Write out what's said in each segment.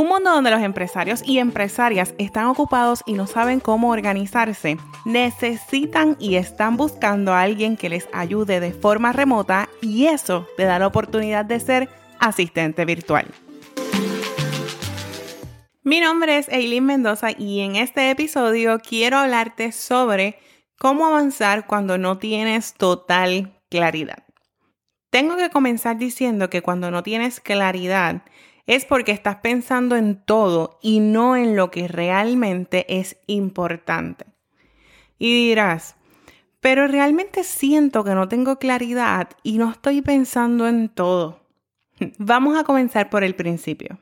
Un mundo donde los empresarios y empresarias están ocupados y no saben cómo organizarse, necesitan y están buscando a alguien que les ayude de forma remota y eso te da la oportunidad de ser asistente virtual. Mi nombre es Eileen Mendoza y en este episodio quiero hablarte sobre cómo avanzar cuando no tienes total claridad. Tengo que comenzar diciendo que cuando no tienes claridad, es porque estás pensando en todo y no en lo que realmente es importante. Y dirás, pero realmente siento que no tengo claridad y no estoy pensando en todo. Vamos a comenzar por el principio.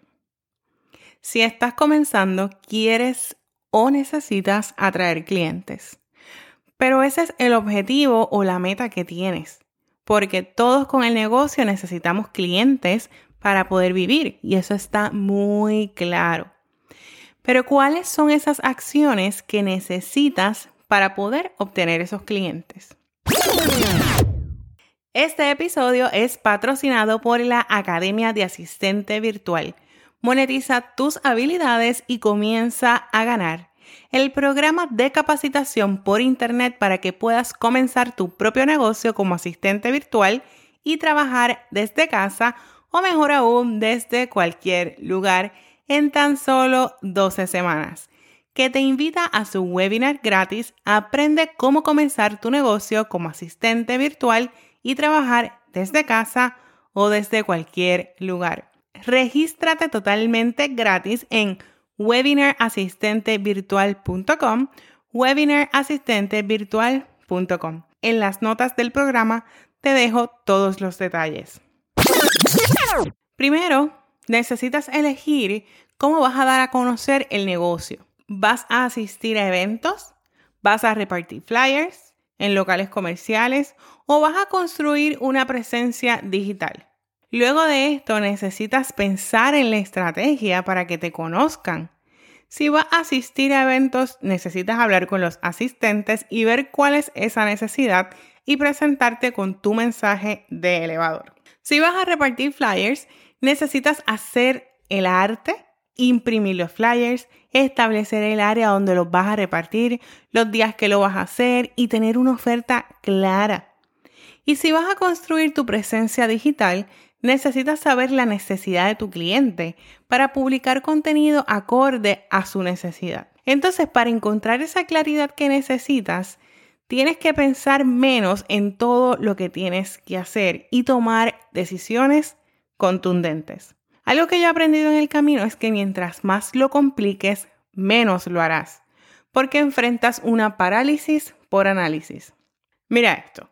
Si estás comenzando, quieres o necesitas atraer clientes. Pero ese es el objetivo o la meta que tienes. Porque todos con el negocio necesitamos clientes para poder vivir y eso está muy claro. Pero ¿cuáles son esas acciones que necesitas para poder obtener esos clientes? Este episodio es patrocinado por la Academia de Asistente Virtual. Monetiza tus habilidades y comienza a ganar. El programa de capacitación por Internet para que puedas comenzar tu propio negocio como asistente virtual y trabajar desde casa o mejor aún desde cualquier lugar en tan solo 12 semanas, que te invita a su webinar gratis Aprende cómo comenzar tu negocio como asistente virtual y trabajar desde casa o desde cualquier lugar. Regístrate totalmente gratis en webinarasistentevirtual.com, webinarasistentevirtual.com. En las notas del programa te dejo todos los detalles. Primero, necesitas elegir cómo vas a dar a conocer el negocio. ¿Vas a asistir a eventos? ¿Vas a repartir flyers en locales comerciales? ¿O vas a construir una presencia digital? Luego de esto necesitas pensar en la estrategia para que te conozcan. Si vas a asistir a eventos, necesitas hablar con los asistentes y ver cuál es esa necesidad y presentarte con tu mensaje de elevador. Si vas a repartir flyers, necesitas hacer el arte, imprimir los flyers, establecer el área donde los vas a repartir, los días que lo vas a hacer y tener una oferta clara. Y si vas a construir tu presencia digital, necesitas saber la necesidad de tu cliente para publicar contenido acorde a su necesidad. Entonces, para encontrar esa claridad que necesitas, tienes que pensar menos en todo lo que tienes que hacer y tomar decisiones contundentes. Algo que yo he aprendido en el camino es que mientras más lo compliques, menos lo harás, porque enfrentas una parálisis por análisis. Mira esto.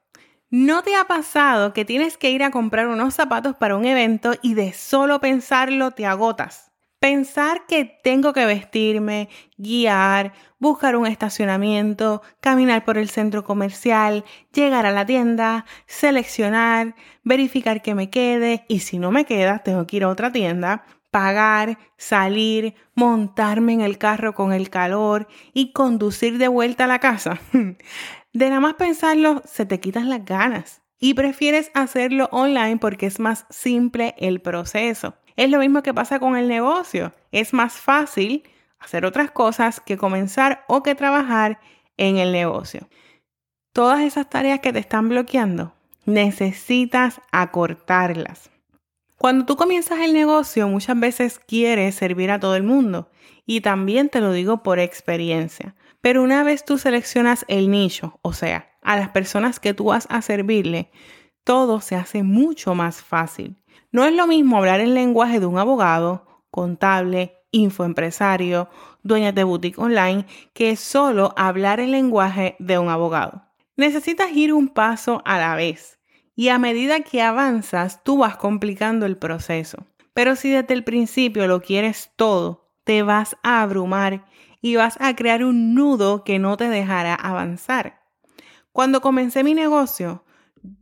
¿No te ha pasado que tienes que ir a comprar unos zapatos para un evento y de solo pensarlo te agotas? Pensar que tengo que vestirme, guiar, buscar un estacionamiento, caminar por el centro comercial, llegar a la tienda, seleccionar, verificar que me quede y si no me queda, tengo que ir a otra tienda, pagar, salir, montarme en el carro con el calor y conducir de vuelta a la casa. De nada más pensarlo, se te quitan las ganas y prefieres hacerlo online porque es más simple el proceso. Es lo mismo que pasa con el negocio. Es más fácil hacer otras cosas que comenzar o que trabajar en el negocio. Todas esas tareas que te están bloqueando, necesitas acortarlas. Cuando tú comienzas el negocio, muchas veces quieres servir a todo el mundo. Y también te lo digo por experiencia. Pero una vez tú seleccionas el nicho, o sea, a las personas que tú vas a servirle, todo se hace mucho más fácil. No es lo mismo hablar el lenguaje de un abogado, contable, infoempresario, dueña de boutique online, que solo hablar el lenguaje de un abogado. Necesitas ir un paso a la vez y a medida que avanzas tú vas complicando el proceso. Pero si desde el principio lo quieres todo, te vas a abrumar y vas a crear un nudo que no te dejará avanzar. Cuando comencé mi negocio,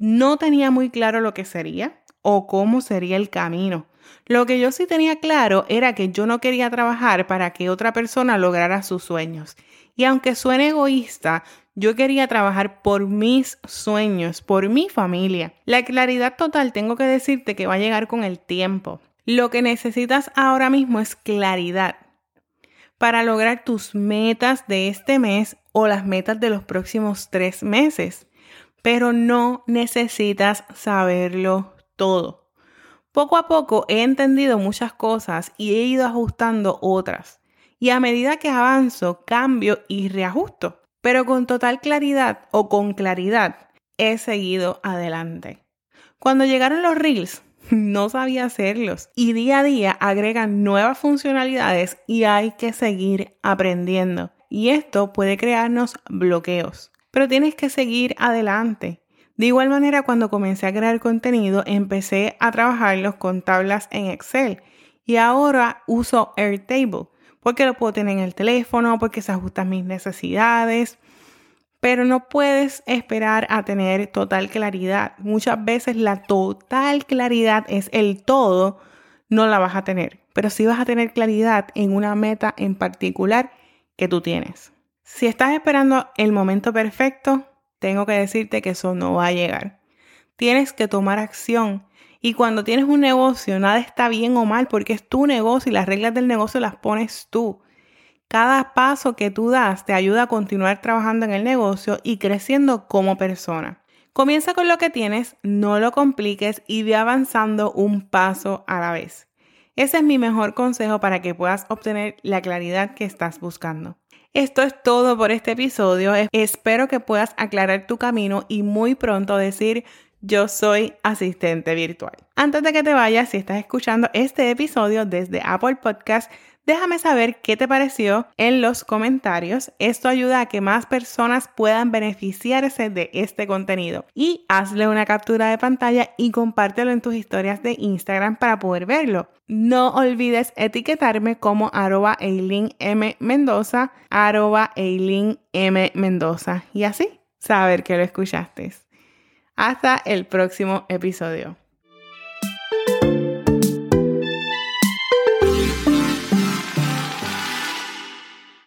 no tenía muy claro lo que sería o cómo sería el camino. Lo que yo sí tenía claro era que yo no quería trabajar para que otra persona lograra sus sueños. Y aunque suene egoísta, yo quería trabajar por mis sueños, por mi familia. La claridad total tengo que decirte que va a llegar con el tiempo. Lo que necesitas ahora mismo es claridad para lograr tus metas de este mes o las metas de los próximos tres meses. Pero no necesitas saberlo todo. Poco a poco he entendido muchas cosas y he ido ajustando otras. Y a medida que avanzo, cambio y reajusto. Pero con total claridad o con claridad he seguido adelante. Cuando llegaron los reels, no sabía hacerlos y día a día agregan nuevas funcionalidades y hay que seguir aprendiendo. Y esto puede crearnos bloqueos, pero tienes que seguir adelante. De igual manera, cuando comencé a crear contenido, empecé a trabajarlos con tablas en Excel y ahora uso Airtable porque lo puedo tener en el teléfono, porque se ajusta a mis necesidades pero no puedes esperar a tener total claridad. Muchas veces la total claridad es el todo, no la vas a tener, pero sí vas a tener claridad en una meta en particular que tú tienes. Si estás esperando el momento perfecto, tengo que decirte que eso no va a llegar. Tienes que tomar acción. Y cuando tienes un negocio, nada está bien o mal porque es tu negocio y las reglas del negocio las pones tú. Cada paso que tú das te ayuda a continuar trabajando en el negocio y creciendo como persona. Comienza con lo que tienes, no lo compliques y ve avanzando un paso a la vez. Ese es mi mejor consejo para que puedas obtener la claridad que estás buscando. Esto es todo por este episodio. Espero que puedas aclarar tu camino y muy pronto decir yo soy asistente virtual. Antes de que te vayas, si estás escuchando este episodio desde Apple Podcast, Déjame saber qué te pareció en los comentarios. Esto ayuda a que más personas puedan beneficiarse de este contenido. Y hazle una captura de pantalla y compártelo en tus historias de Instagram para poder verlo. No olvides etiquetarme como arroba M. Mendoza, arroba M. Mendoza. Y así saber que lo escuchaste. Hasta el próximo episodio.